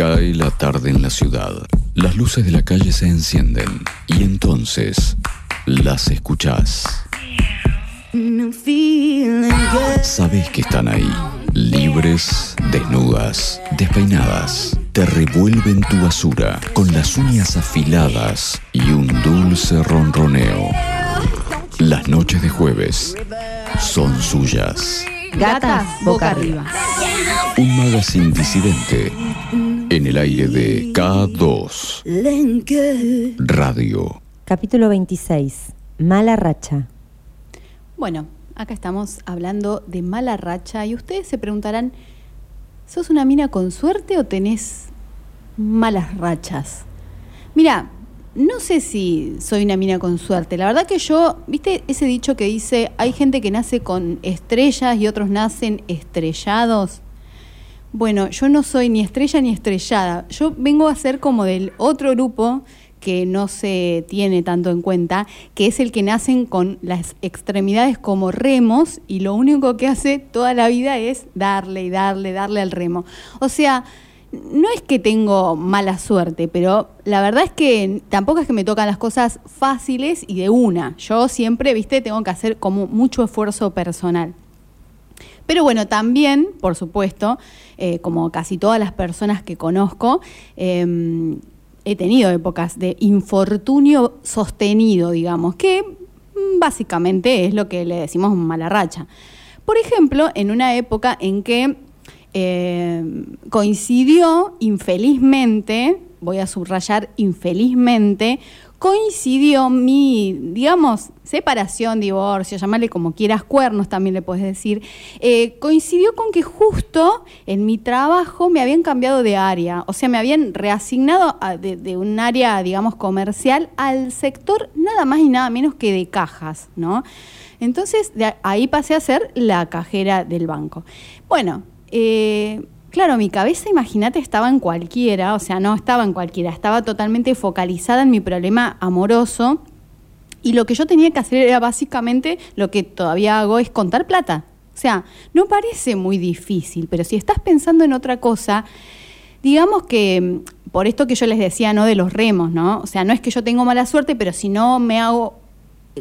Cae la tarde en la ciudad. Las luces de la calle se encienden y entonces las escuchás. Sabes que están ahí, libres, desnudas, despeinadas. Te revuelven tu basura con las uñas afiladas y un dulce ronroneo. Las noches de jueves son suyas. Gatas boca arriba. Un magazine disidente en el aire de K2 Radio. Capítulo 26. Mala racha. Bueno, acá estamos hablando de mala racha y ustedes se preguntarán, ¿sos una mina con suerte o tenés malas rachas? Mira, no sé si soy una mina con suerte. La verdad que yo, viste ese dicho que dice, hay gente que nace con estrellas y otros nacen estrellados. Bueno, yo no soy ni estrella ni estrellada. Yo vengo a ser como del otro grupo que no se tiene tanto en cuenta, que es el que nacen con las extremidades como remos y lo único que hace toda la vida es darle y darle, darle al remo. O sea, no es que tengo mala suerte, pero la verdad es que tampoco es que me tocan las cosas fáciles y de una. Yo siempre, viste, tengo que hacer como mucho esfuerzo personal. Pero bueno, también, por supuesto, eh, como casi todas las personas que conozco, eh, he tenido épocas de infortunio sostenido, digamos, que mm, básicamente es lo que le decimos mala racha. Por ejemplo, en una época en que eh, coincidió infelizmente, voy a subrayar infelizmente, coincidió mi, digamos, separación, divorcio, llamarle como quieras, cuernos también le puedes decir, eh, coincidió con que justo en mi trabajo me habían cambiado de área, o sea, me habían reasignado de, un área, digamos, comercial al sector nada más y nada menos que de cajas, ¿no? Entonces, ahí pasé a ser la cajera del banco. Bueno, eh, Claro, mi cabeza, imagínate, estaba en cualquiera, o sea, no estaba en cualquiera, estaba totalmente focalizada en mi problema amoroso y lo que yo tenía que hacer era básicamente lo que todavía hago es contar plata. O sea, no parece muy difícil, pero si estás pensando en otra cosa, digamos que mm, por esto que yo les decía, ¿no? De los remos, ¿no? O sea, no es que yo tengo mala suerte, pero si no me hago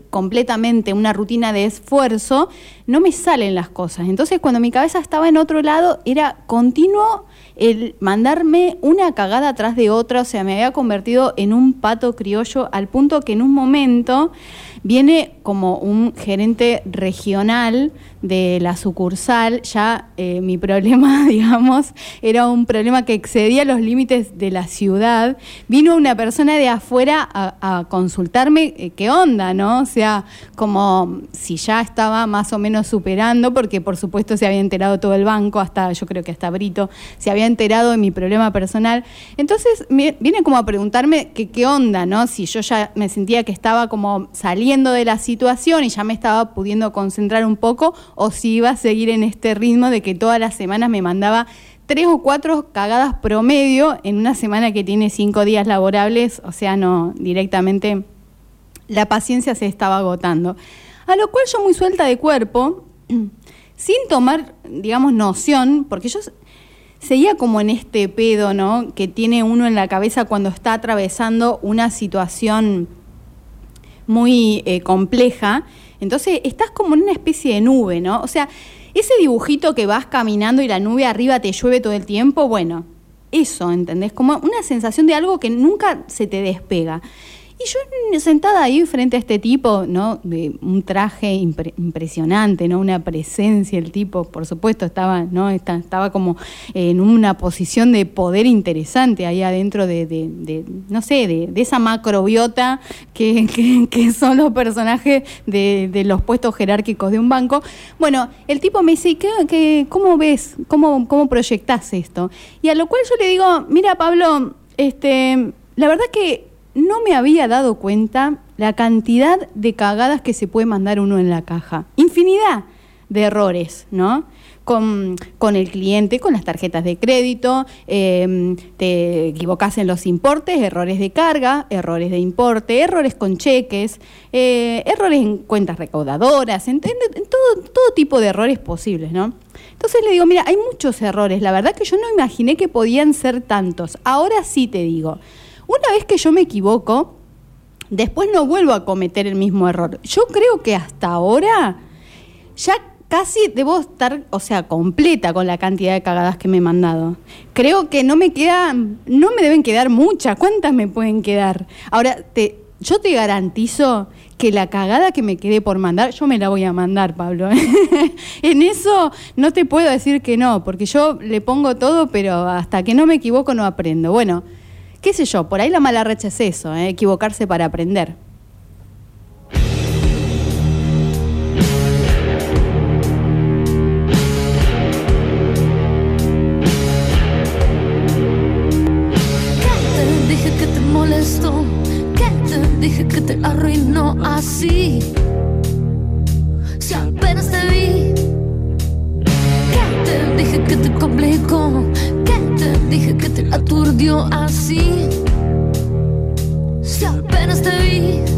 completamente una rutina de esfuerzo, no me salen las cosas. Entonces cuando mi cabeza estaba en otro lado, era continuo el mandarme una cagada atrás de otra, o sea, me había convertido en un pato criollo al punto que en un momento viene como un gerente regional de la sucursal, ya eh, mi problema, digamos, era un problema que excedía los límites de la ciudad. Vino una persona de afuera a, consultarme eh, qué onda, ¿no? O sea, como si ya estaba más o menos superando, porque por supuesto se había enterado todo el banco, hasta yo creo que hasta Brito, se había enterado de mi problema personal. Entonces viene como a preguntarme qué onda, ¿no? Si yo ya me sentía que estaba como saliendo de la situación y ya me estaba pudiendo concentrar un poco o si iba a seguir en este ritmo de que todas las semanas me mandaba tres o cuatro cagadas promedio en una semana que tiene cinco días laborables, o sea, no, directamente la paciencia se estaba agotando. A lo cual yo muy suelta de cuerpo, sin tomar, digamos, noción, porque yo seguía como en este pedo, ¿no? Que tiene uno en la cabeza cuando está atravesando una situación muy eh, compleja entonces estás como en una especie de nube, ¿no? O sea, ese dibujito que vas caminando y la nube arriba te llueve todo el tiempo, bueno, eso, ¿entendés? Como una sensación de algo que nunca se te despega. Y yo sentada ahí frente a este tipo, ¿no? De un traje impresionante, ¿no? Una presencia, el tipo, por supuesto, estaba, ¿no? estaba como en una posición de poder interesante ahí adentro de, no sé, de, esa macrobiota que, que, son los personajes de, los puestos jerárquicos de un banco. Bueno, el tipo me dice, ¿qué, cómo ves? ¿Cómo, ¿Cómo proyectás esto? Y a lo cual yo le digo, mira, Pablo, este, la verdad que no me había dado cuenta la cantidad de cagadas que se puede mandar uno en la caja. Infinidad de errores, ¿no? con, con el cliente, con las tarjetas de crédito, eh, te equivocás en los importes, errores de carga, errores de importe, errores con cheques, eh, errores en cuentas recaudadoras, todo, todo tipo de errores posibles, ¿no? Entonces le digo, mira, hay muchos errores, la verdad que yo no imaginé que podían ser tantos. Ahora sí te digo, una vez que yo me equivoco, después no vuelvo a cometer el mismo error. Yo creo que hasta ahora ya casi debo estar, o sea, completa con la cantidad de cagadas que me he mandado. Creo que no me queda, no me deben quedar muchas. ¿Cuántas me pueden quedar? Ahora, te, yo te garantizo que la cagada que me quedé por mandar, yo me la voy a mandar, Pablo. en eso no te puedo decir que no, porque yo le pongo todo, pero hasta que no me equivoco no aprendo. Bueno, qué sé yo, por ahí la mala racha es eso, ¿eh? equivocarse para aprender. ¿Qué te dije que te molestó? ¿Qué te dije que te arruinó así? Si apenas te vi. ¿Qué te dije que te complicó? ¿Qué te dije que te aturdió así? Si apenas te vi.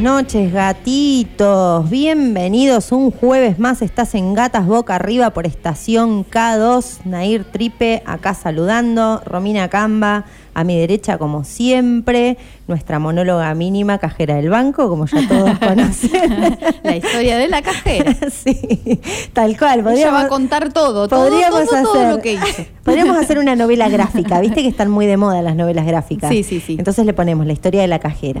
Noches, gatitos. Bienvenidos un jueves más. Estás en Gatas Boca Arriba por estación K2. Nair Tripe acá saludando. Romina Camba a mi derecha, como siempre. Nuestra monóloga mínima, cajera del banco, como ya todos conocen. La historia de la cajera. sí, tal cual. Ella va a contar todo, todo, podríamos todo, todo hacer- lo que hizo. Podríamos hacer una novela gráfica, viste que están muy de moda las novelas gráficas. Sí, sí, sí. Entonces le ponemos la historia de la cajera.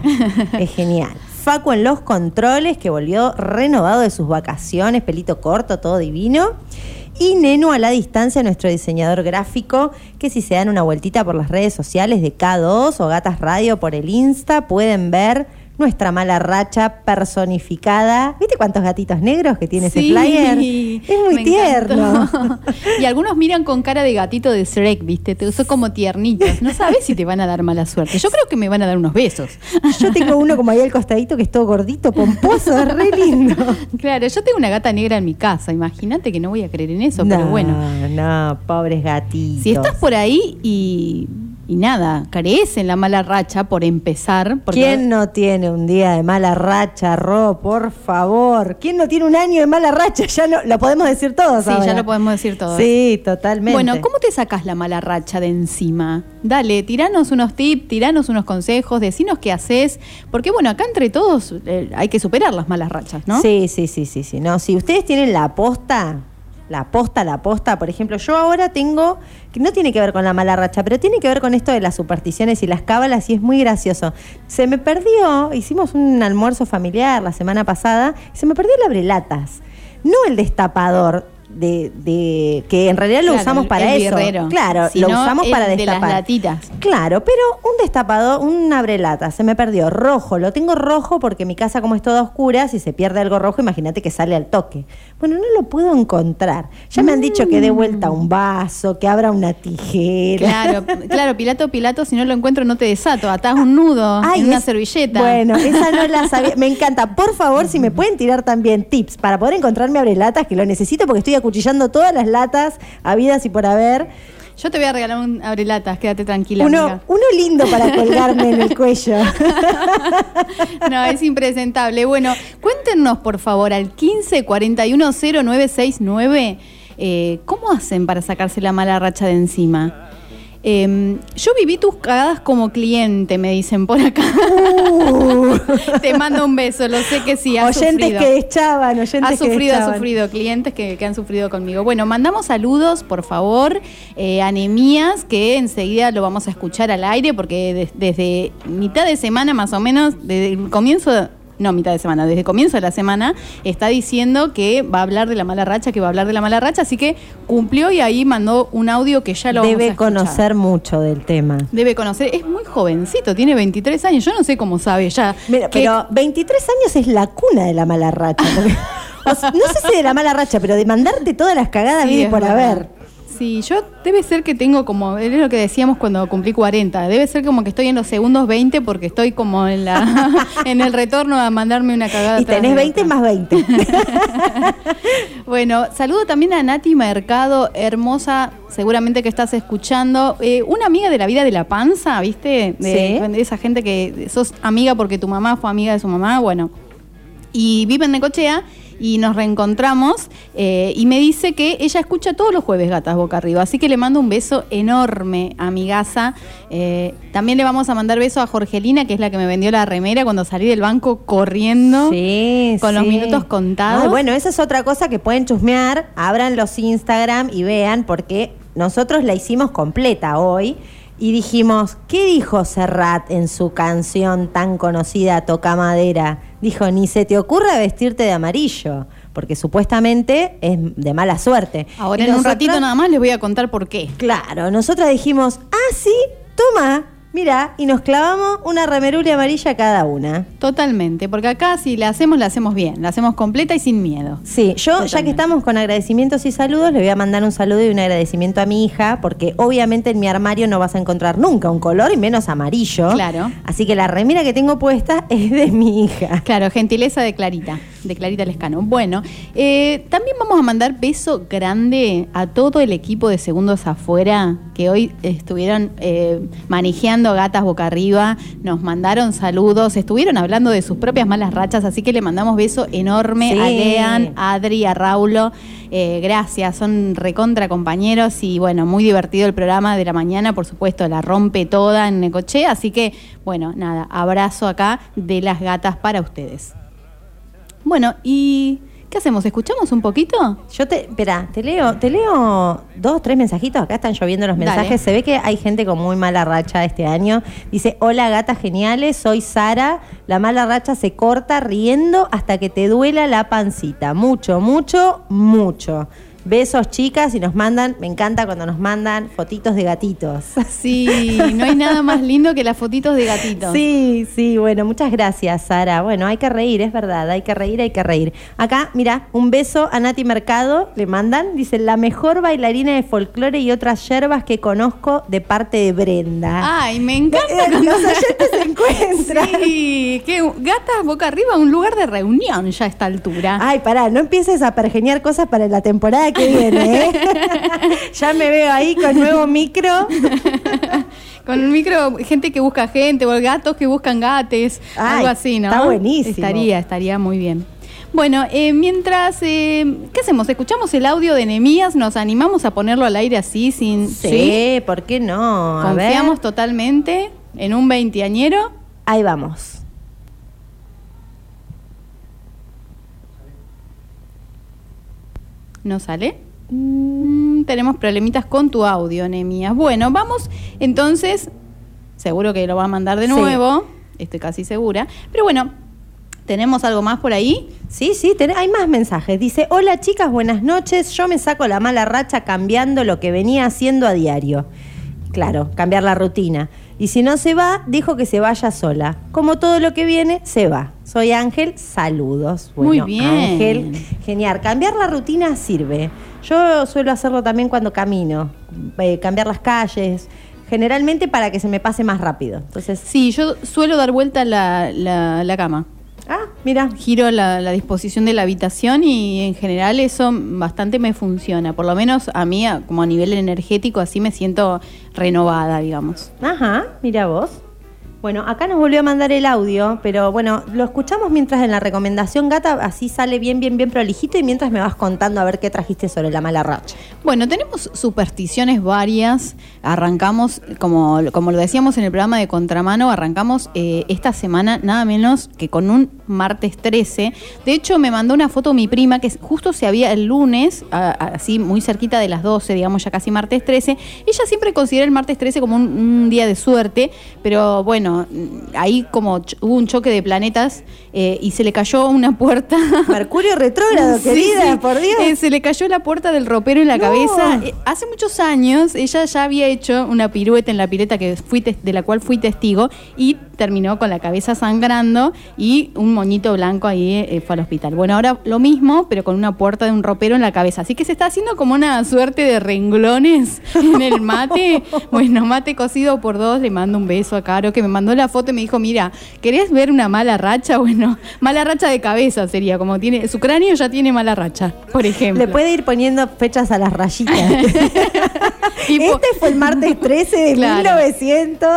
es genial. Facu en los controles, que volvió renovado de sus vacaciones, pelito corto, todo divino. Y Neno a la distancia, nuestro diseñador gráfico, que si se dan una vueltita por las redes sociales de K2 o Gatas Radio por el Insta, pueden ver nuestra mala racha personificada. ¿Viste cuántos gatitos negros que tiene ese Sí, flyer? Es muy me tierno. encantó. y algunos miran con cara de gatito de Shrek, ¿viste? Te usó como tiernitos. No sabes si te van a dar mala suerte. Yo creo que me van a dar unos besos. Yo tengo uno como ahí al costadito que es todo gordito, pomposo, es re lindo. Claro, yo tengo una gata negra en mi casa. Imagínate que no voy a creer en eso, pero No, bueno. No, pobres gatitos. Si estás por ahí y, y nada, carees en la mala racha por empezar. Porque ¿Quién no tiene un día de mala racha, Ro? Por favor. ¿Quién no tiene un año de mala racha? Ya no, lo podemos decir todos Sí, ahora. ya lo podemos decir todos. Sí, totalmente. Bueno, ¿cómo te sacas la mala racha de encima? Dale, tiranos unos tips, tiranos unos consejos, decinos qué haces, porque bueno, acá entre todos eh, hay que superar las malas rachas, ¿no? Sí, sí, sí, sí, sí. No, si ustedes tienen la aposta, la aposta, la aposta, por ejemplo, yo ahora tengo, que no tiene que ver con la mala racha, pero tiene que ver con esto de las supersticiones y las cábalas y es muy gracioso. Se me perdió, hicimos un almuerzo familiar la semana pasada, y se me perdió el abrelatas, no el destapador. De, de- que en realidad lo Claro, usamos para el eso. birrero. Claro, lo usamos para de las destapar. latitas. Claro, pero un destapador, un abrelata, se me perdió rojo. Lo tengo rojo porque mi casa como es toda oscura, si se pierde algo rojo, imagínate que sale al toque. Bueno, no lo puedo encontrar. Ya me han dicho que dé vuelta un vaso, que abra una tijera. Claro, claro, Pilato, Pilato, si no lo encuentro no te desato, atás un nudo Ay, en una es- servilleta. Bueno, esa no la sabía. Me encanta. Por favor, si me pueden tirar también tips para poder encontrarme abrelatas, que lo necesito porque estoy acuchillando todas las latas habidas y por haber. Yo te voy a regalar un abrelatas, quédate tranquila. Uno, amiga. uno lindo para colgarme en el cuello. No, es impresentable. Bueno, cuéntenos por favor al 15 41 0969 eh, ¿cómo hacen para sacarse la mala racha de encima? Eh, yo viví tus cagadas como cliente, me dicen por acá. Te mando un beso, lo sé que sí, has Uh. oyentes sufrido. que echaban, oyentes Ha que sufrido, ha sufrido, clientes que, que han sufrido conmigo. Bueno, mandamos saludos, por favor, eh, anemías, que enseguida lo vamos a escuchar al aire, porque des- desde mitad de semana más o menos, desde el comienzo, no mitad de semana, desde el comienzo de la semana, está diciendo que va a hablar de la mala racha, que va a hablar de la mala racha, así que cumplió y ahí mandó un audio que ya lo vamos a Debe conocer mucho del tema. Debe conocer, es muy jovencito, tiene 23 años, yo no sé cómo sabe ya. Mira, que- pero 23 años es la cuna de la mala racha. porque- o sea, no sé si de la mala racha, pero de mandarte todas las cagadas Sí, es por haber. Sí, yo debe ser que tengo como, es lo que decíamos cuando cumplí 40, debe ser como que estoy en los segundos 20 porque estoy como en la en el retorno a mandarme una cagada. Y tenés de 20 otra. más 20. Bueno, saludo también a Nati Mercado, hermosa, seguramente que estás escuchando. Eh, una amiga de la vida de la panza, ¿viste? De, Sí. de esa gente que sos amiga porque tu mamá fue amiga de su mamá, bueno. Y vive en Necochea y nos reencontramos eh, y me dice que ella escucha todos los jueves Gatas Boca Arriba, así que le mando un beso enorme a mi gasa. Eh, también le vamos a mandar beso a Jorgelina, que es la que me vendió la remera cuando salí del banco corriendo. Sí, Con los minutos contados. Ay, bueno, esa es otra cosa que pueden chusmear. Abran los Instagram y vean, porque nosotros la hicimos completa hoy. Y dijimos, ¿qué dijo Serrat en su canción tan conocida, Toca Madera? Dijo, ni se te ocurra vestirte de amarillo, porque supuestamente es de mala suerte. Ahora Y en un ratito nada más les voy a contar por qué. Claro, nosotras dijimos, ah, sí, toma, y nos clavamos una remerula amarilla cada una. Totalmente, porque acá si la hacemos, la hacemos bien, la hacemos completa y sin miedo. Sí, yo ya que estamos con agradecimientos y saludos, le voy a mandar un saludo y un agradecimiento a mi hija, porque obviamente en mi armario no vas a encontrar nunca un color y menos amarillo. Claro. Así que la remera que tengo puesta es de mi hija. Claro, gentileza de Clarita, de Clarita Lescano. Bueno, eh, también vamos a mandar beso grande a todo el equipo de Segundos Afuera que hoy estuvieron eh, manejando gatas boca arriba, nos mandaron saludos, estuvieron hablando de sus propias malas rachas, así que le mandamos beso enorme a. Lean, a Adri, a Raulo. Eh, gracias, son recontra compañeros y bueno, muy divertido el programa de la mañana, por supuesto, la rompe toda en Necochea, así que bueno, nada, abrazo acá de las gatas para ustedes. Bueno, ¿y qué hacemos? ¿Escuchamos un poquito? Yo te, espera, te leo, te leo dos, tres mensajitos. Acá están lloviendo los Dale. mensajes. Se ve que hay gente con muy mala racha este año. Dice, hola gatas geniales, soy Sara. La mala racha se corta riendo hasta que te duela la pancita. Mucho, mucho, mucho. Besos, chicas, y nos mandan, me encanta cuando nos mandan fotitos de gatitos. Sí, no hay nada más lindo que las fotitos de gatitos. Sí, sí, bueno, muchas gracias, Sara. Bueno, hay que reír, es verdad, hay que reír, hay que reír. Acá, mira, un beso a Nati Mercado, le mandan, dice, la mejor bailarina de folclore y otras yerbas que conozco de parte de Brenda. Ay, me encanta. Eh, cuando- Los oyentes se encuentran. Sí, que gatas boca arriba, un lugar de reunión ya a esta altura. Ay, pará, no empieces a pergeñar cosas para la temporada que viene, ¿eh? ya me veo ahí con nuevo micro. Con un micro, gente que busca gente, o gatos que buscan gates, Ay, algo así, ¿no? está buenísimo. Estaría, estaría muy bien. Bueno, eh, mientras, eh, ¿qué hacemos? ¿Escuchamos el audio de Nemías? ¿Nos animamos a ponerlo al aire así, sin... Sí, ¿por qué no? A ver. ¿Confiamos totalmente en un veinteañero? Ahí vamos. ¿No sale? Mm, tenemos problemitas con tu audio, Nemías. Bueno, vamos entonces, seguro que lo va a mandar de Sí. nuevo, estoy casi segura. Pero bueno, ¿tenemos algo más por ahí? Sí, sí, ten- hay más mensajes. Dice, hola chicas, buenas noches. Yo me saco la mala racha cambiando lo que venía haciendo a diario. Claro, cambiar la rutina. Y si no se va, dijo que se vaya sola. Como todo lo que viene, se va. Soy Ángel, saludos. Muy bien. Ángel, genial. Cambiar la rutina sirve. Yo suelo hacerlo también cuando camino. Eh, cambiar las calles. Generalmente para que se me pase más rápido. Entonces, Sí, yo suelo dar vuelta la, la- la cama. Ah, mira, Giro la, la disposición de la habitación y en general eso bastante me funciona. Por lo menos a mí, como a nivel energético, así me siento renovada, digamos. Ajá, mira vos. Bueno, acá nos volvió a mandar el audio, pero bueno, lo escuchamos mientras en la recomendación gata, así sale bien, bien, bien prolijito y mientras me vas contando a ver qué trajiste sobre la mala racha. Bueno, tenemos supersticiones varias. Arrancamos, como, como lo decíamos en el programa de Contramano, arrancamos eh, esta semana nada menos que con un martes 13. De hecho, me mandó una foto mi prima que justo se había el lunes, así muy cerquita de las 12, digamos ya casi martes 13. Ella siempre considera el martes 13 como un día de suerte, pero bueno, ahí como hubo un choque de planetas eh, y se le cayó una puerta. Mercurio retrógrado, Sí, querida, sí. por Dios. Eh, se le cayó la puerta del ropero en la No. cabeza. Eh, hace muchos años ella ya había hecho una pirueta en la pileta que fui de la cual fui testigo y terminó con la cabeza sangrando y un moñito blanco ahí fue al hospital. Bueno, ahora lo mismo, pero con una puerta de un ropero en la cabeza. Así que se está haciendo como una suerte de renglones en el mate. Bueno, mate cocido por dos. Le mando un beso a Caro que me mandó la foto y me dijo, mira, ¿querés ver una mala racha? Bueno, mala racha de cabeza sería, como tiene, su cráneo ya tiene mala racha, por ejemplo. Le puede ir poniendo fechas a las rayitas. Y este fue el martes 13 de Claro. 1900.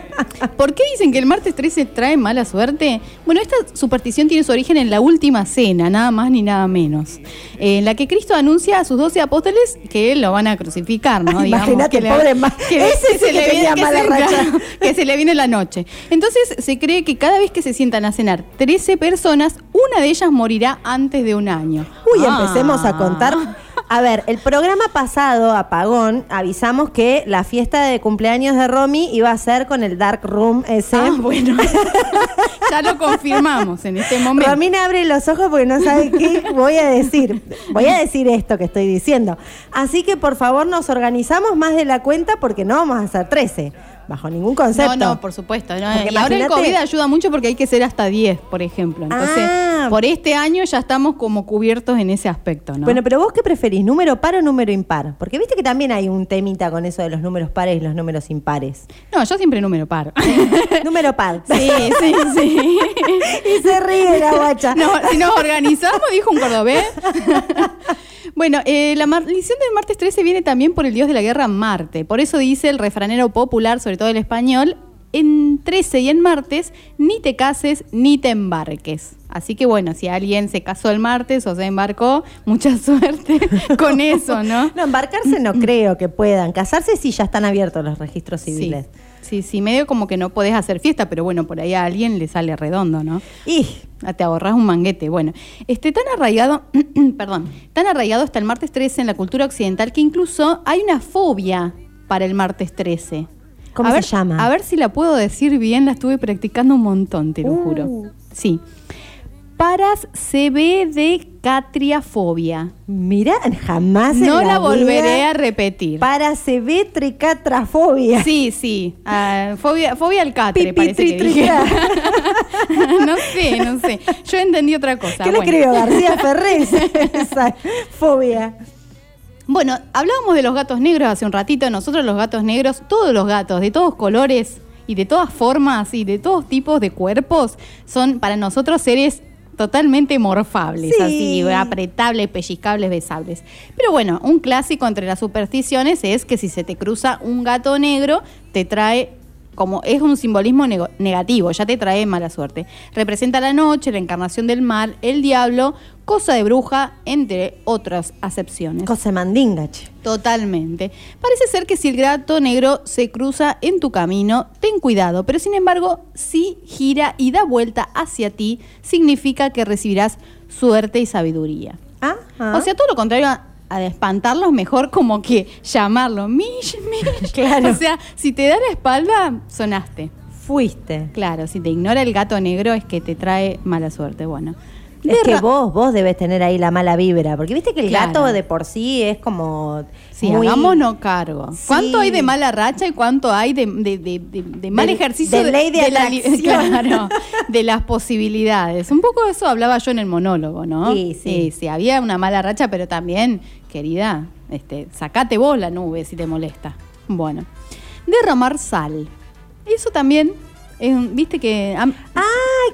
¿Por qué dicen que el martes 13 trae mala suerte? Bueno, esta superstición tiene su origen en la última cena, nada más ni nada menos, eh, en la que Cristo anuncia a sus doce apóstoles que lo van a crucificar, ¿no? Imagínate, que le- pobre ese sí que tenía que mala se- racha. claro, que se le viene la noche. Entonces se cree que cada vez que se sientan a cenar 13 personas, una de ellas morirá antes de un año. Uy, Ah. empecemos a contar. A ver, el programa pasado, Apagón, avisamos que la fiesta de cumpleaños de Romy iba a ser con el Dark Room ese. Ah, bueno, ya lo confirmamos en este momento. Romina abre los ojos porque no sabe qué voy a decir. Voy a decir esto que estoy diciendo. Así que por favor nos organizamos más de la cuenta porque no vamos a hacer 13. Bajo ningún concepto. No, no, por supuesto. ¿no? Porque Y ahora el COVID ayuda mucho porque hay que ser hasta 10, por ejemplo. Entonces, Ah. Por este año ya estamos como cubiertos en ese aspecto, ¿no? Bueno, pero vos qué preferís, número par o número impar? Porque viste que también hay un temita con eso de los números pares y los números impares. no, yo siempre número par. número par. sí, sí, sí. y se ríe la guacha. No, si nos organizamos, dijo un cordobés. bueno, eh, la maldición del martes 13 viene también por el dios de la guerra Marte. Por eso dice el refranero popular, sobre todo el español, en 13 y en martes, ni te cases ni te embarques. Así que bueno, si alguien se casó el martes o se embarcó, mucha suerte con eso, ¿no? No, embarcarse no creo que puedan. Casarse sí ya están abiertos los registros civiles. Sí, sí, medio como que no podés hacer fiesta, pero bueno, por ahí a alguien le sale redondo, ¿no? Y Ah, Te ahorras un manguete. Bueno, este tan arraigado, perdón, tan arraigado está el martes 13 en la cultura occidental que incluso hay una fobia para el martes 13. ¿Cómo A se ver- llama? A ver si la puedo decir bien, la estuve practicando un montón, te lo Uh. juro. Sí. Paras CB de catriafobia. Mira, jamás en No la volveré vida a repetir. Para tricatrafobia. Sí, sí. ah, fobia, fobia al catre, Pipi, parece tri, que tri, dije. tra. no sé, no sé. Yo entendí otra cosa. ¿Qué le Bueno. escribió García Ferrés? Esa fobia. Bueno, hablábamos de los gatos negros hace un ratito. Nosotros los gatos negros, todos los gatos, de todos colores y de todas formas y de todos tipos de cuerpos, son para nosotros seres totalmente morfables, Sí. así, apretables, pellizcables, besables. Pero bueno, un clásico entre las supersticiones es que si se te cruza un gato negro, te trae como es un simbolismo negativo, ya te trae mala suerte. Representa la noche, la encarnación del mal, el diablo, cosa de bruja, entre otras acepciones. Cosa mandinga, che. Totalmente. Parece ser que si el gato negro se cruza en tu camino, ten cuidado, pero sin embargo, si gira y da vuelta hacia ti, significa que recibirás suerte y sabiduría. Ah, O sea, todo lo contrario a, a espantarlos, mejor como que llamarlo. Mish, mish. Claro. O sea, si te da la espalda, sonaste. fuiste. Claro, si te ignora el gato negro es que te trae mala suerte. Bueno. Es que vos, vos debes tener ahí la mala vibra, porque viste que el Claro. gato de por sí es como Sí, muy- hagámonos cargo. Sí. ¿Cuánto hay de mala racha y cuánto hay de, de- de- de- de mal ejercicio de ley de la claro, de las posibilidades? Un poco de eso hablaba yo en el monólogo, ¿no? Sí, sí. sí, había una mala racha, pero también, querida, este, sacate vos la nube si te molesta. Bueno, derramar sal. Eso también, es un- viste que... am- Ah,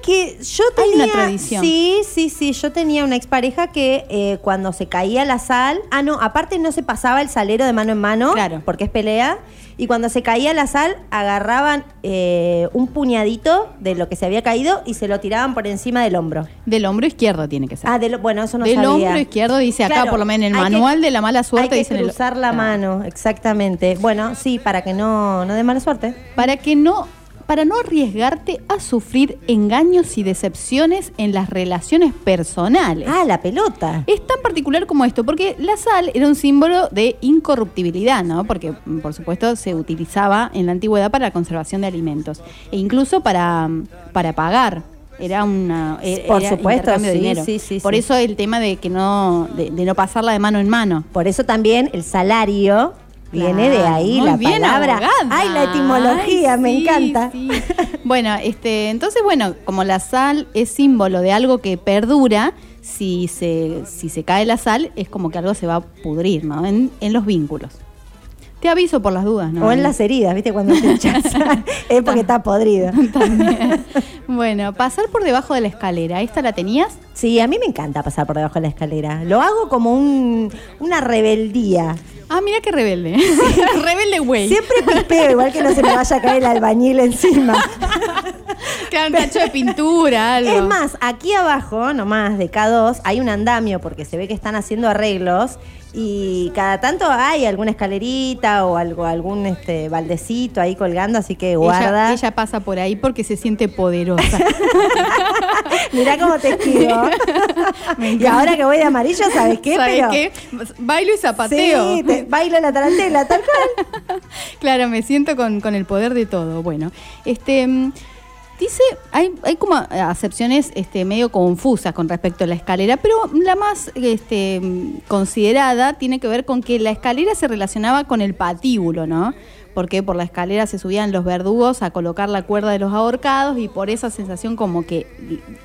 que yo Hay tenía. una tradición. Sí, sí, sí. Yo tenía una expareja que eh, cuando se caía la sal. Ah, no, aparte no se pasaba el salero de mano en mano. Claro. Porque es pelea. Y cuando se caía la sal, agarraban eh, un puñadito de lo que se había caído y se lo tiraban por encima del hombro. del hombro izquierdo tiene que ser. Ah, del, bueno, eso no del sabía. hombro izquierdo dice acá, Claro, por lo menos en el hay que- manual de la mala suerte, Hay que el- cruzar la Claro. mano, exactamente. Bueno, sí, para que no, no dé mala suerte. para que no para no arriesgarte a sufrir engaños y decepciones en las relaciones personales. Ah, la pelota. Es tan particular como esto, porque la sal era un símbolo de incorruptibilidad, ¿no? Porque, mm, por supuesto, se utilizaba en la antigüedad para la conservación de alimentos e incluso para, mm, para pagar. Era una era- Por supuesto, intercambio de sí, dinero. sí, sí, Por sí. eso el tema de que no de, de no pasarla de mano en mano. Por eso también el salario viene de ahí la palabra. abogada. Ay, la etimología, Ay, me sí, encanta. sí. Bueno, este, entonces, bueno, como la sal es símbolo de algo que perdura, si se, si se cae la sal, es como que algo se va a pudrir, ¿no? En, en los vínculos. Te aviso por las dudas, ¿no? O en las heridas, ¿viste? Cuando te echas es porque está podrido. También. Bueno, pasar por debajo de la escalera. ¿Esta la tenías? Sí, a mí me encanta pasar por debajo de la escalera. Lo hago como un, una rebeldía. Ah, mira qué rebelde. rebelde güey. Siempre pipeo, igual que no se me vaya a caer el albañil encima. Queda un tacho de pintura, algo. Es más, aquí abajo, nomás de K2, hay un andamio porque se ve que están haciendo arreglos y cada tanto hay alguna escalerita o algo, algún este baldecito ahí colgando, así que guarda. Ella, ella pasa por ahí porque se siente poderosa. Mirá cómo te esquivo. y ahora que voy de amarillo, ¿sabes qué? ¿Sabes Pero qué? Bailo y zapateo. Sí, te- bailo la tarantela, tal cual. Claro, me siento con, con el poder de todo. Bueno, este mm, dice, hay, hay como acepciones este, medio confusas con respecto a la escalera, pero la más este, mm, considerada tiene que ver con que la escalera se relacionaba con el patíbulo, ¿no? Porque por la escalera se subían los verdugos a colocar la cuerda de los ahorcados y por esa sensación como que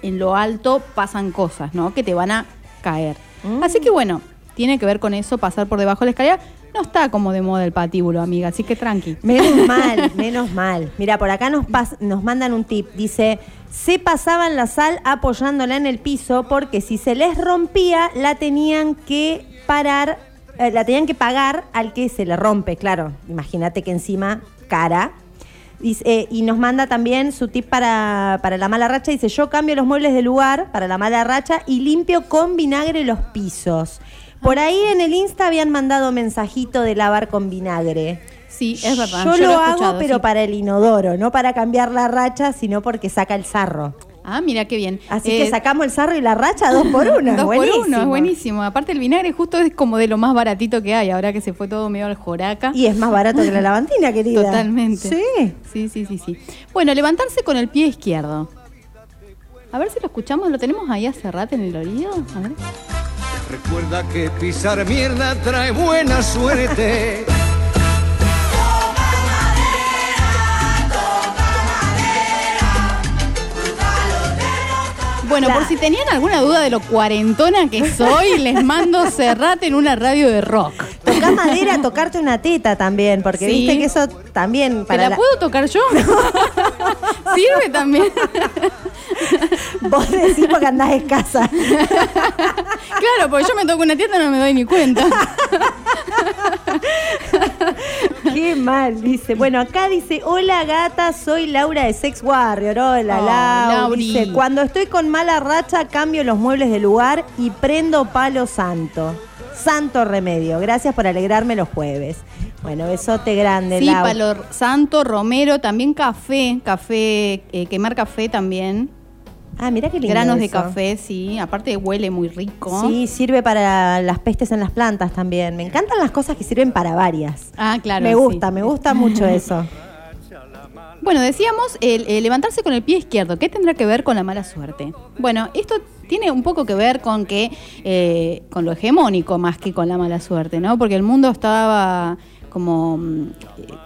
en lo alto pasan cosas, ¿no? Que te van a caer. Así que bueno, tiene que ver con eso, pasar por debajo de la escalera. No está como de moda el patíbulo, amiga, así que tranqui. Menos mal, menos mal. Mira, por acá nos, pas- nos mandan un tip. Dice, se pasaban la sal apoyándola en el piso porque si se les rompía la tenían que parar, eh, la tenían que pagar al que se le rompe, claro. Imagínate que encima cara. Dice, eh, y nos manda también su tip para, para la mala racha. Dice, yo cambio los muebles de lugar para la mala racha y limpio con vinagre los pisos. Por ahí en el Insta habían mandado mensajito de lavar con vinagre. Sí, es verdad. Yo, lo hago, pero sí. para el inodoro, no para cambiar la racha, sino porque saca el sarro. Ah, mira qué bien. Así Eh, que sacamos el sarro y la racha dos por uno. Dos buenísimo. por uno, es buenísimo. Aparte el vinagre justo es como de lo más baratito que hay, ahora que se fue todo medio al joraca. Y es más barato que la lavantina, querida. Totalmente. Sí. Sí, sí, sí, sí. Bueno, levantarse con el pie izquierdo. A ver si lo escuchamos, lo tenemos ahí a Cerrate en el oído. A ver. Recuerda que pisar mierda trae buena suerte. Bueno, por si tenían alguna duda de lo cuarentona que soy, les mando Cerrate en una radio de rock. Tocar madera, tocarte una teta también, porque Sí. viste que eso también ¿Te la, puedo tocar yo? Sirve también. Vos decís porque andás escasa. Claro, porque yo me toco una tienda y no me doy ni cuenta. Qué mal, dice. Bueno, acá dice, hola gata, soy Laura de Sex Warrior. Hola, Oh, Lau. Lauri. Dice, cuando estoy con mala racha, cambio los muebles de lugar y prendo palo santo. Santo remedio. Gracias por alegrarme los jueves. Bueno, besote grande, Sí, palo santo, romero, también café, café, eh, quemar café también. Ah, mira qué lindo Granos de café, sí. Aparte huele muy rico. Sí, sirve para las pestes en las plantas también. Me encantan las cosas que sirven para varias. Ah, claro. me sí. gusta, me gusta mucho eso. Bueno, decíamos el, el levantarse con el pie izquierdo. ¿Qué tendrá que ver con la mala suerte? Bueno, esto tiene un poco que ver con que eh, con lo hegemónico más que con la mala suerte, ¿no? Porque el mundo estaba como mm,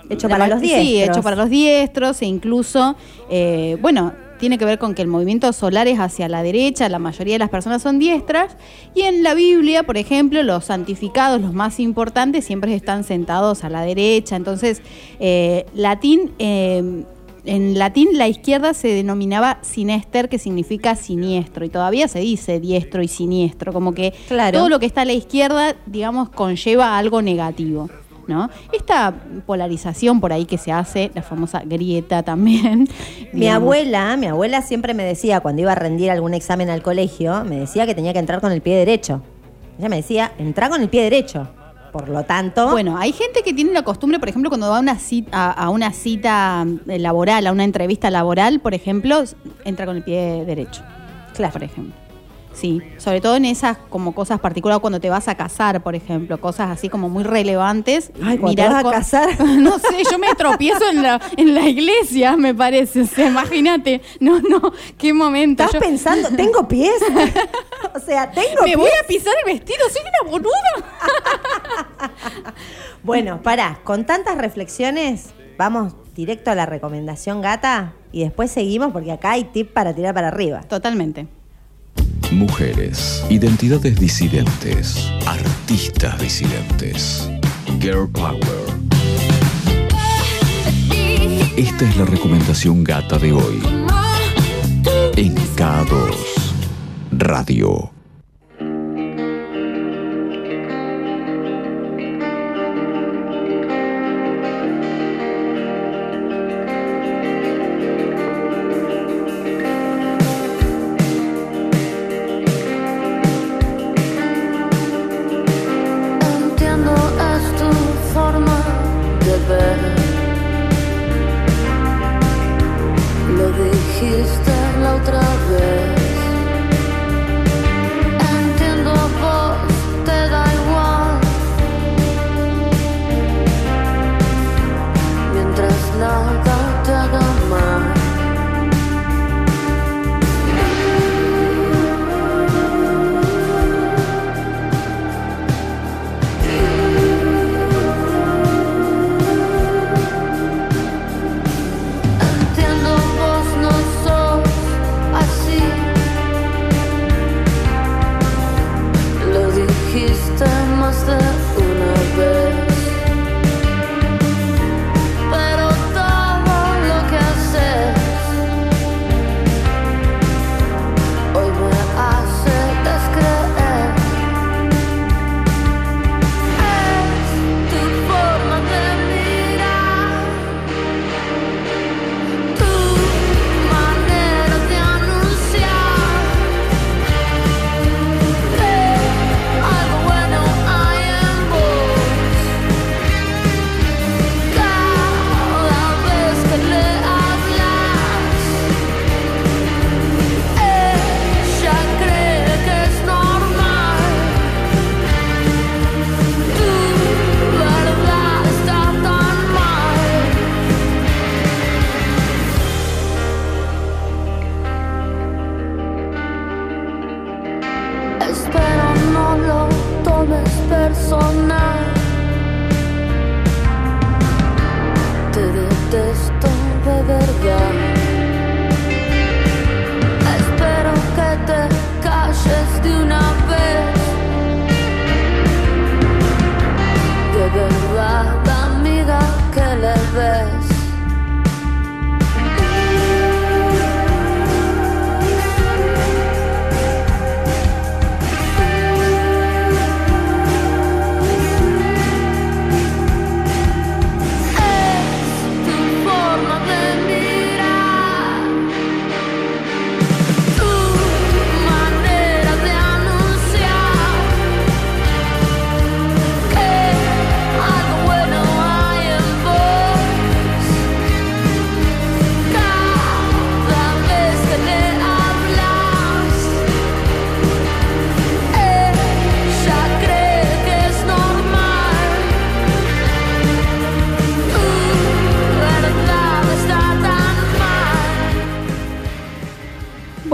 Hecho para los Sí, diestros. hecho para los diestros e incluso, eh, bueno, tiene que ver con que el movimiento solar es hacia la derecha, la mayoría de las personas son diestras, y en la Biblia, por ejemplo, los santificados, los más importantes, siempre están sentados a la derecha. Entonces, eh, latín, eh, en latín la izquierda se denominaba sinester, que significa siniestro, y todavía se dice diestro y siniestro, como que Claro. todo lo que está a la izquierda, digamos, conlleva algo negativo. ¿No? Esta polarización por ahí que se hace, la famosa grieta también. Mi digamos. abuela, mi abuela siempre me decía, cuando iba a rendir algún examen al colegio, me decía que tenía que entrar con el pie derecho. Ella me decía, entra con el pie derecho. Por lo tanto, Bueno, hay gente que tiene la costumbre, por ejemplo, cuando va a una cita, a, a una cita eh, laboral, a una entrevista laboral, por ejemplo, entra con el pie derecho. Claro. Por ejemplo. Sí, sobre todo en esas como cosas particulares cuando te vas a casar, por ejemplo, cosas así como muy relevantes. Ay, cuando te vas a casar. No sé, yo me tropiezo en la, en la iglesia, me parece. O sea, imagínate. No, no, qué momento. ¿estás Yo- pensando, tengo pies? o sea, tengo me pies. voy a pisar el vestido, soy una boluda. Bueno, pará, con tantas reflexiones, vamos directo a la recomendación gata y después seguimos porque acá hay tip para tirar para arriba. Totalmente. Mujeres, identidades disidentes, artistas disidentes, girl power. Esta es la recomendación gata de hoy en K2 Radio.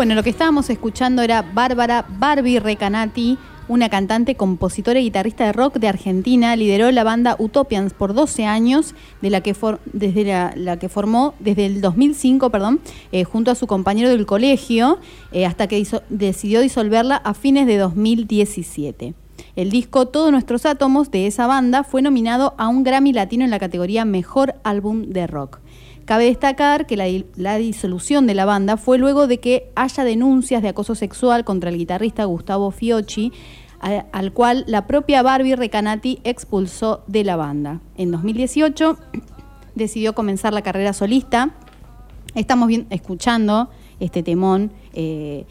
Bueno, lo que estábamos escuchando era Bárbara Barbie Recanati, una cantante, compositora y guitarrista de rock de Argentina. Lideró la banda Utopians por 12 años, de la que desde la, que formó desde el 2005, perdón, eh, junto a su compañero del colegio, eh, hasta que decidió disolverla a fines de 2017. El disco Todos nuestros átomos de esa banda fue nominado a un Grammy Latino en la categoría Mejor Álbum de Rock. Cabe destacar que la, di- la disolución de la banda fue luego de que haya denuncias de acoso sexual contra el guitarrista Gustavo Fiocchi, al cual la propia Barbie Recanati expulsó de la banda. En 2018 decidió comenzar la carrera solista. Estamos bien, escuchando este temón eh,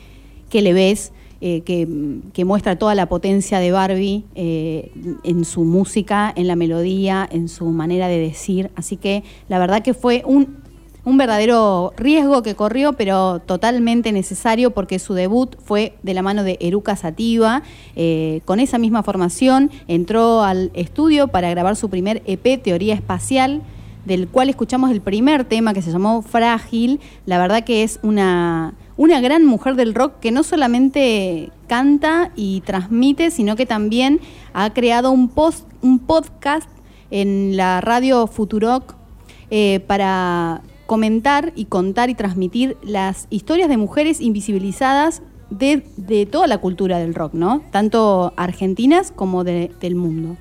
que le ves, eh, que, muestra toda la potencia de Barbie eh, en su música, en la melodía, en su manera de decir. Así que la verdad que fue un, un verdadero riesgo que corrió, pero totalmente necesario porque su debut fue de la mano de Eruca Sativa. Eh, con esa misma formación entró al estudio para grabar su primer EP, Teoría Espacial del cual escuchamos el primer tema que se llamó Frágil. La verdad que es una, una gran mujer del rock que no solamente canta y transmite, sino que también ha creado un, post, un podcast en la radio Futurock eh, para comentar y contar y transmitir las historias de mujeres invisibilizadas de, de toda la cultura del rock, ¿no? Tanto argentinas como de- del mundo.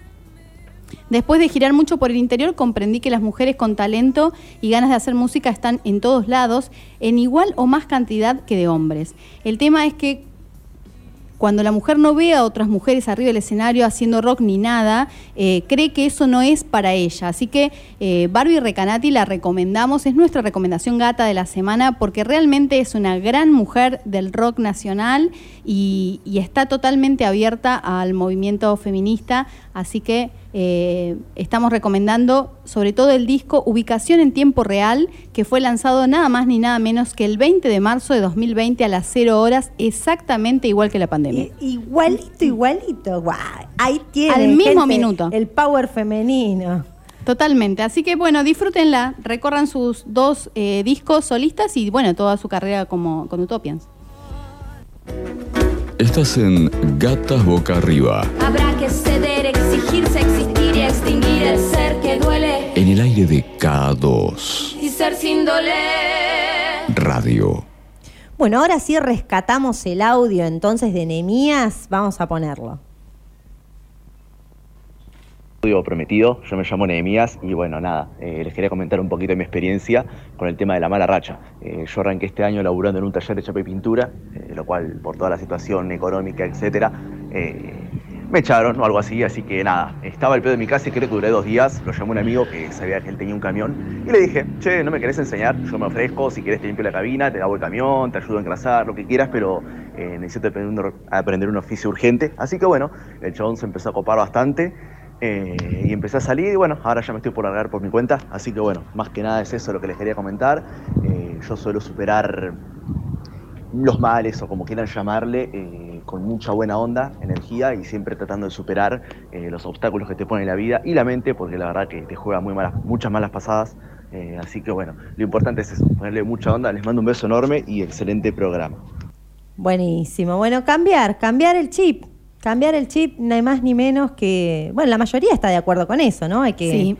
Después de girar mucho por el interior, comprendí que las mujeres con talento y ganas de hacer música están en todos lados, en igual o más cantidad que de hombres. El tema es que cuando la mujer no ve a otras mujeres arriba del escenario haciendo rock ni nada, eh, cree que eso no es para ella. Así que eh, Barbie Recanati la recomendamos, es nuestra recomendación gata de la semana porque realmente es una gran mujer del rock nacional y, y está totalmente abierta al movimiento feminista. Así que eh, estamos recomendando sobre todo el disco Ubicación en Tiempo Real, que fue lanzado nada más ni nada menos que el 20 de marzo de 2020 a las 0 horas, exactamente igual que la pandemia. I- igualito, igualito. Guau, ahí tiene. Al mismo gente, minuto. El power femenino. Totalmente. Así que bueno, disfrútenla, recorran sus dos eh, discos solistas y bueno, toda su carrera como con Utopians. Estás en Gatas Boca Arriba, Habrá que ceder, exigirse, existir y extinguir el ser que duele en el aire de K2 y ser sin doler. Radio. Bueno, ahora sí rescatamos el audio entonces de Nemías. Vamos a ponerlo. Prometido, yo me llamo Nehemías y bueno, nada, eh, les quería comentar un poquito de mi experiencia con el tema de la mala racha. Eh, yo arranqué este año laburando en un taller de chapa y pintura, eh, lo cual por toda la situación económica, etcétera, eh, me echaron o algo así, así que nada, estaba el pedo de mi casa y creo que duré dos días, lo llamé un amigo que sabía que él tenía un camión y le dije, che, ¿no me querés enseñar? Yo me ofrezco, si querés te limpio la cabina, te lavo el camión, te ayudo a engrasar, lo que quieras, pero eh, necesito aprender un, aprender un oficio urgente. Así que bueno, el chabón se empezó a copar bastante. Eh, y empecé a salir y bueno, ahora ya me estoy por largar por mi cuenta, así que bueno, más que nada es eso lo que les quería comentar. Eh, yo suelo superar los males o como quieran llamarle, eh, con mucha buena onda, energía y siempre tratando de superar los obstáculos que te pone la vida y la mente, porque la verdad que te juega muy malas, muchas malas pasadas. Así que bueno, lo importante es eso, ponerle mucha onda. Les mando un beso enorme y excelente programa. Buenísimo. Bueno, cambiar, cambiar el chip. Cambiar el chip, no hay más ni menos que. Bueno, la mayoría está de acuerdo con eso, ¿no? Hay que. Sí.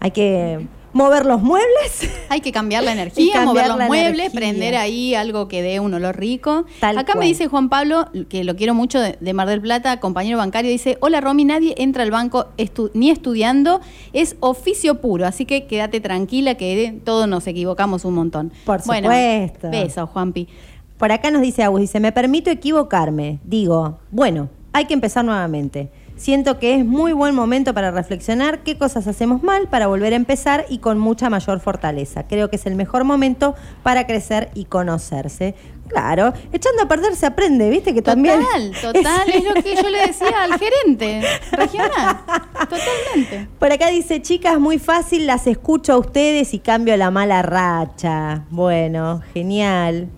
Hay que mover los muebles. Hay que cambiar la energía, cambiar mover los muebles, energía. prender ahí algo que dé un olor rico. Tal Acá cual. me dice Juan Pablo, que lo quiero mucho de, de Mar del Plata, compañero bancario, dice, hola Romy, nadie entra al banco estu- ni estudiando, es oficio puro, así que quédate tranquila que todos nos equivocamos un montón. Por Bueno, supuesto. besos, Juanpi. Por acá nos dice Agus, dice, me permito equivocarme. Digo, bueno, hay que empezar nuevamente. Siento que es muy buen momento para reflexionar qué cosas hacemos mal para volver a empezar y con mucha mayor fortaleza. Creo que es el mejor momento para crecer y conocerse. Claro, echando a perder se aprende, ¿viste? Que también... Total, total, es lo que yo le decía al gerente regional. Totalmente. Por acá dice, chicas, muy fácil, las escucho a ustedes y cambio la mala racha. Bueno, genial.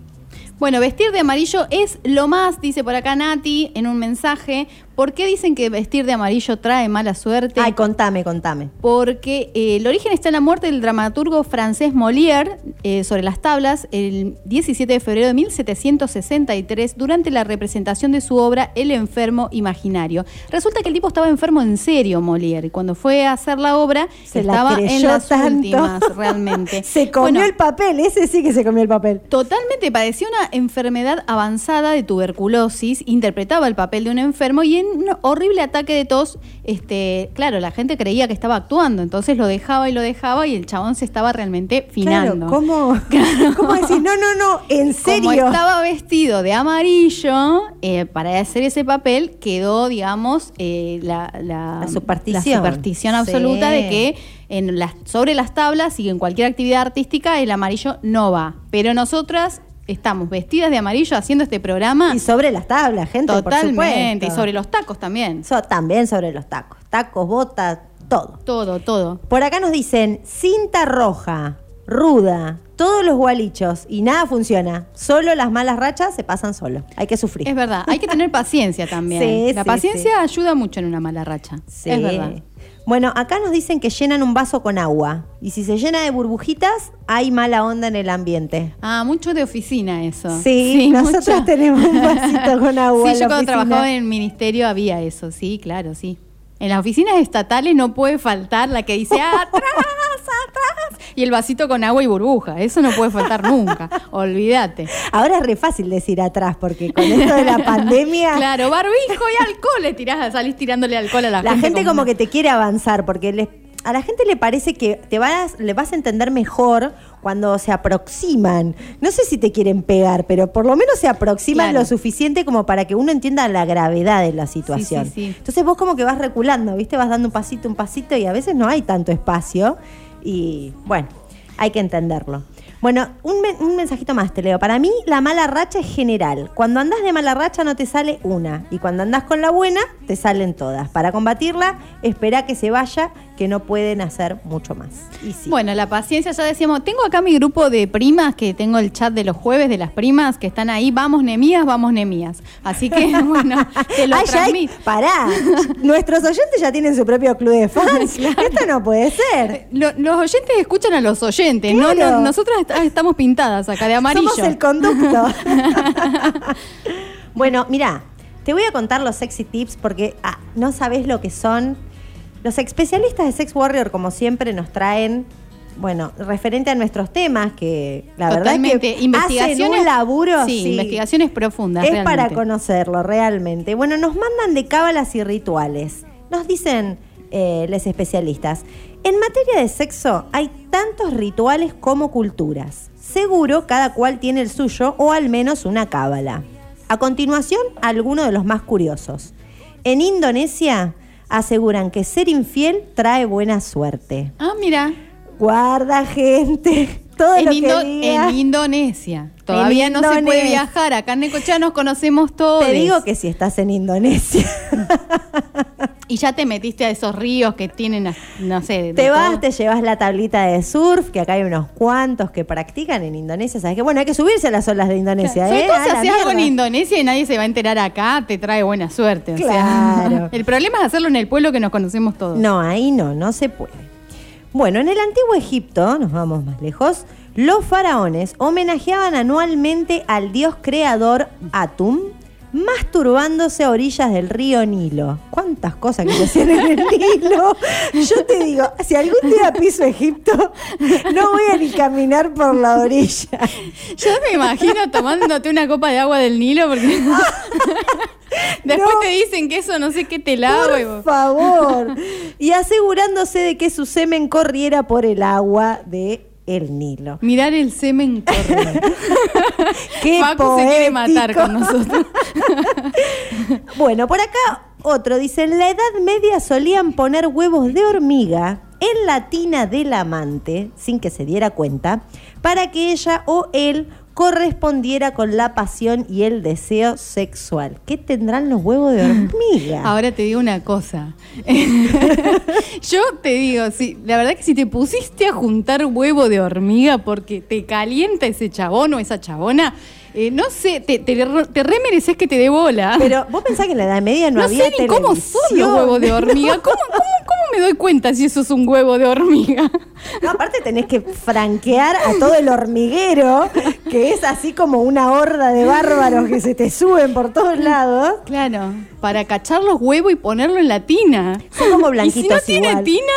Bueno, vestir de amarillo es lo más, dice por acá Nati en un mensaje. ¿Por qué dicen que vestir de amarillo trae mala suerte? Ay, contame, contame. porque eh, el origen está en la muerte del dramaturgo francés Molière eh, sobre las tablas el 17 de febrero de 1763 durante la representación de su obra El enfermo imaginario. Resulta que el tipo estaba enfermo en serio, Molière, y cuando fue a hacer la obra Se la estaba en las tanto. últimas, realmente. se comió Bueno, el papel, ese sí que se comió el papel. Totalmente, padecía una enfermedad avanzada de tuberculosis, interpretaba el papel de un enfermo y en un horrible ataque de tos, este, claro, la gente creía que estaba actuando, entonces lo dejaba y lo dejaba y el chabón se estaba realmente finando. Claro, ¿cómo, ¿cómo decir? No, no, no, en serio. Como estaba vestido de amarillo, eh, para hacer ese papel quedó, digamos, eh, la, la- La superstición. la superstición absoluta Sí. de que en las, sobre las tablas y en cualquier actividad artística el amarillo no va. Pero nosotras estamos vestidas de amarillo haciendo este programa Y sobre las tablas, gente, por totalmente. Y sobre los tacos también. So- también sobre los tacos. Tacos, botas, todo. Todo, todo. Por acá nos dicen cinta roja, ruda, todos los gualichos y nada funciona. Solo las malas rachas se pasan solo. Hay que sufrir. Es verdad, hay que tener paciencia también. Sí, la sí, paciencia sí. ayuda mucho en una mala racha. Sí. Es verdad. Bueno, acá nos dicen que llenan un vaso con agua. Y si se llena de burbujitas, hay mala onda en el ambiente. Ah, mucho de oficina eso. Sí, nosotros mucho. tenemos un vasito con agua. en Sí, la yo cuando oficina. trabajaba en el ministerio había eso, sí, claro, sí. En las oficinas estatales no puede faltar la que dice atrás, atrás, y el vasito con agua y burbuja. Eso no puede faltar nunca. Olvídate. Ahora es re fácil decir atrás, porque con esto de la pandemia. Claro, barbijo y alcohol le tirás, salís tirándole alcohol a la, La gente como como una- que te quiere avanzar, porque les- a la gente le parece que te vas, le vas a entender mejor cuando se aproximan. No sé si te quieren pegar, pero por lo menos se aproximan Claro. lo suficiente como para que uno entienda la gravedad de la situación. sí, sí. Entonces vos como que vas reculando, ¿viste? Vas dando un pasito, un pasito y a veces no hay tanto espacio. Y bueno, hay que entenderlo. Bueno, un, men- un mensajito más te leo. Para mí, la mala racha es general. Cuando andás de mala racha no te sale una. Y cuando andás con la buena, te salen todas. Para combatirla, espera que se vaya, que no pueden hacer mucho más. Y sí. Bueno, la paciencia, ya decíamos, tengo acá mi grupo de primas, que tengo el chat de los jueves de las primas, que están ahí, vamos Nemías, vamos Nemías. Así que, bueno, te lo Ay, ya transmito. pará. Nuestros oyentes ya tienen su propio club de fans. Esto no puede ser. Lo- los oyentes escuchan a los oyentes, Claro. no- nosotras est- estamos pintadas acá de amarillo. Somos el conducto. bueno, mira, te voy a contar los sexy tips porque ah, no sabes lo que son. Los especialistas de Sex Warrior, como siempre, nos traen, bueno, referente a nuestros temas, que la verdad es que investigaciones, hacen un laburo. sí, sí, investigaciones profundas. es realmente. para conocerlo realmente. Bueno, nos mandan de cábalas y rituales. Nos dicen eh, los especialistas. En materia de sexo hay tantos rituales como culturas. Seguro cada cual tiene el suyo o al menos una cábala. A continuación, algunos de los más curiosos. En Indonesia aseguran que ser infiel trae buena suerte. Ah, mira. Guarda, gente. Todo En, lo Indo- que diga. en Indonesia. Todavía no se puede viajar. Acá en Necochea nos conocemos todos. Te digo que si estás en Indonesia. Y ya te metiste a esos ríos que tienen, no sé. Te todo. vas, te llevas la tablita de surf, que acá hay unos cuantos que practican en Indonesia. ¿Sabes qué? Bueno, hay que subirse a las olas de Indonesia, Sobre ¿eh? todo si haces algo en. Indonesia y nadie se va a enterar acá, te trae buena suerte. o sea. Claro. el problema es hacerlo en el pueblo que nos conocemos todos. No, ahí no, no se puede. Bueno, en el antiguo Egipto, nos vamos más lejos, los faraones homenajeaban anualmente al dios creador Atum masturbándose a orillas del río Nilo. ¿Cuántas cosas que se hacían en el Nilo? Yo te digo, si algún día piso Egipto, no voy a ni caminar por la orilla. Yo me imagino tomándote una copa de agua del Nilo porque después No. te dicen que eso no sé qué te lava. Por favor. Y asegurándose de que su semen corriera por el agua de el Nilo. Mirar el semen correr. Qué Facu se quiere matar con nosotros. Bueno, por acá otro dice, en la Edad Media solían poner huevos de hormiga en la tina del amante, sin que se diera cuenta, para que ella o él correspondiera con la pasión y el deseo sexual. ¿Qué tendrán los huevos de hormiga? Ahora te digo una cosa. Yo te digo, sí, la verdad que si te pusiste a juntar huevo de hormiga porque te calienta ese chabón o esa chabona, eh, no sé, te, te, te re mereces que te dé bola. Pero vos pensás que en la Edad Media no, no había sé ni cómo son los huevos de hormiga. ¿Cómo, cómo, cómo me doy cuenta si eso es un huevo de hormiga? No, aparte tenés que franquear a todo el hormiguero, que es así como una horda de bárbaros que se te suben por todos lados. Claro, para cachar los huevos y ponerlo en la tina. Son como Y si no blanquitos tiene tina,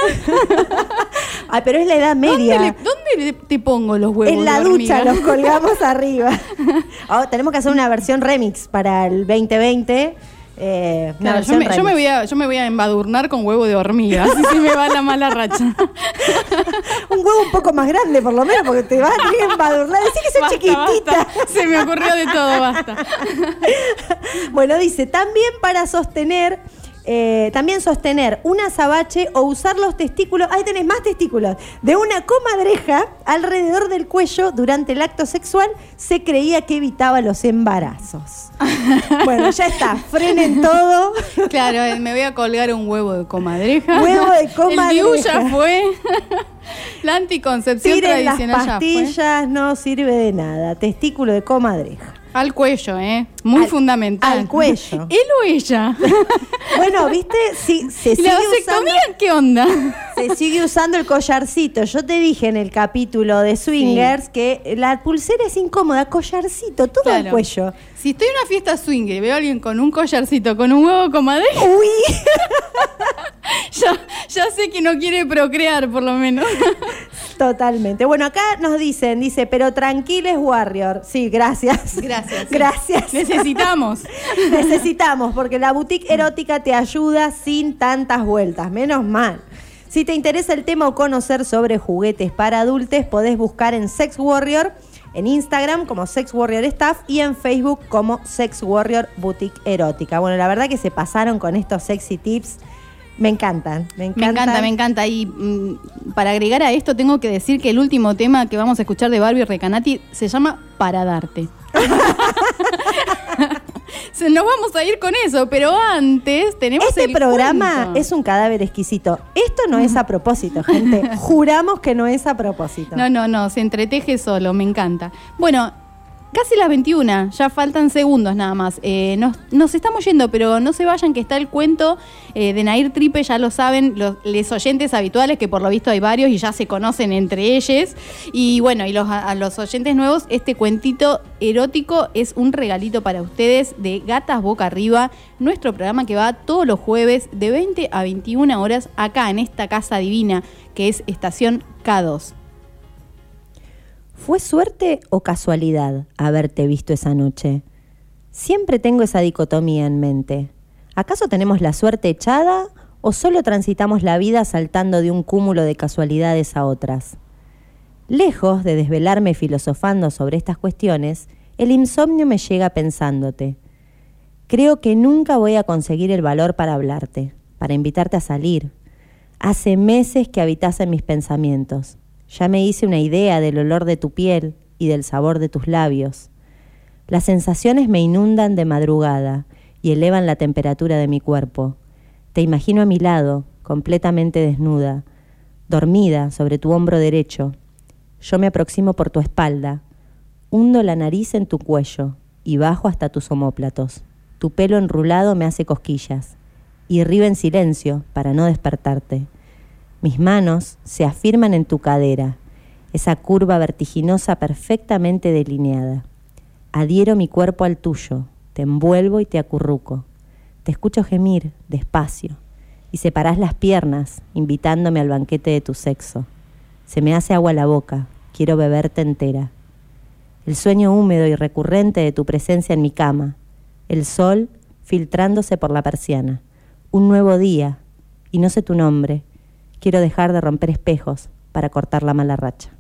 Ay, pero es la Edad Media. ¿dónde, le- dónde le- te pongo los huevos En la de ducha hormiga? los colgamos arriba. Ahora tenemos que hacer una versión remix para el 2020. eh, Claro, yo, me, yo me remix. voy a, yo me voy a embadurnar con huevo de hormiga, así se me va la mala racha. Un huevo un poco más grande, por lo menos, porque te vas a tener que embadurnar. Decís que soy Basta, chiquitita. basta. Se me ocurrió de todo, basta. Bueno, dice, también para sostener, eh, también sostener un azabache o usar los testículos, ahí tenés más testículos, de una comadreja alrededor del cuello durante el acto sexual, se creía que evitaba los embarazos. Bueno, ya está, frenen todo. Claro, eh, me voy a colgar un huevo de comadreja. Huevo de El comadreja. DIU ya fue. La anticoncepción Tiren las tradicional ya fue. pastillas, no sirve de nada. Testículo de comadreja. Al cuello, ¿eh? Muy Al- fundamental. al cuello. ¿Él o ella? Bueno, ¿viste? Sí, se ¿Y sigue, la usando, qué onda? se sigue usando el collarcito. Yo te dije en el capítulo de Swingers que la pulsera es incómoda, collarcito, todo el Claro. cuello. Si estoy en una fiesta swinger y veo a alguien con un collarcito, con un huevo comadreja, Uy, ya, ya sé que no quiere procrear, por lo menos. totalmente. Bueno, acá nos dicen, dice, pero tranquiles, Warrior. Sí, gracias. Gracias. sí. Gracias. Necesitamos. Necesitamos, porque la boutique erótica te ayuda sin tantas vueltas, menos mal. Si te interesa el tema o conocer sobre juguetes para adultos, podés buscar en Sex Warrior, en Instagram como Sex Warrior Staff y en Facebook como Sex Warrior Boutique Erótica. Bueno, la verdad que se pasaron con estos sexy tips. Me encantan, me Me encantan. encanta, me encanta. Y mm, para agregar a esto, tengo que decir que el último tema que vamos a escuchar de Barbie Recanati se llama Para Darte. Se- Nos vamos a ir con eso, pero antes tenemos Este el programa cuento. es un cadáver exquisito. Esto no es a propósito, gente. Juramos que no es a propósito. No, no, no, se entreteje solo, me encanta. Bueno, casi las 21, ya faltan segundos nada más. Eh, nos, estamos yendo, pero no se vayan que está el cuento eh, de Nair Tripe, ya lo saben los oyentes habituales, que por lo visto hay varios y ya se conocen entre ellos. Y bueno, y a los oyentes nuevos, este cuentito erótico es un regalito para ustedes de Gatas Boca Arriba, nuestro programa que va todos los jueves de 20 a 21 horas acá en esta casa divina que es Estación K2. ¿Fue suerte o casualidad haberte visto esa noche? Siempre tengo esa dicotomía en mente. ¿Acaso tenemos la suerte echada o solo transitamos la vida saltando de un cúmulo de casualidades a otras? Lejos de desvelarme filosofando sobre estas cuestiones, el insomnio me llega pensándote. Creo que nunca voy a conseguir el valor para hablarte, para invitarte a salir. Hace meses que habitas en mis pensamientos. Ya me hice una idea del olor de tu piel y del sabor de tus labios. Las sensaciones me inundan de madrugada y elevan la temperatura de mi cuerpo. Te imagino a mi lado, completamente desnuda, dormida sobre tu hombro derecho. Yo me aproximo por tu espalda, hundo la nariz en tu cuello y bajo hasta tus omóplatos. Tu pelo enrulado me hace cosquillas y río en silencio para no despertarte. Mis manos se afirman en tu cadera, esa curva vertiginosa perfectamente delineada. Adhiero mi cuerpo al tuyo, te envuelvo y te acurruco. Te escucho gemir despacio y separás las piernas, invitándome al banquete de tu sexo. Se me hace agua la boca, quiero beberte entera. El sueño húmedo y recurrente de tu presencia en mi cama, el sol filtrándose por la persiana. Un nuevo día, y no sé tu nombre. Quiero dejar de romper espejos para cortar la mala racha.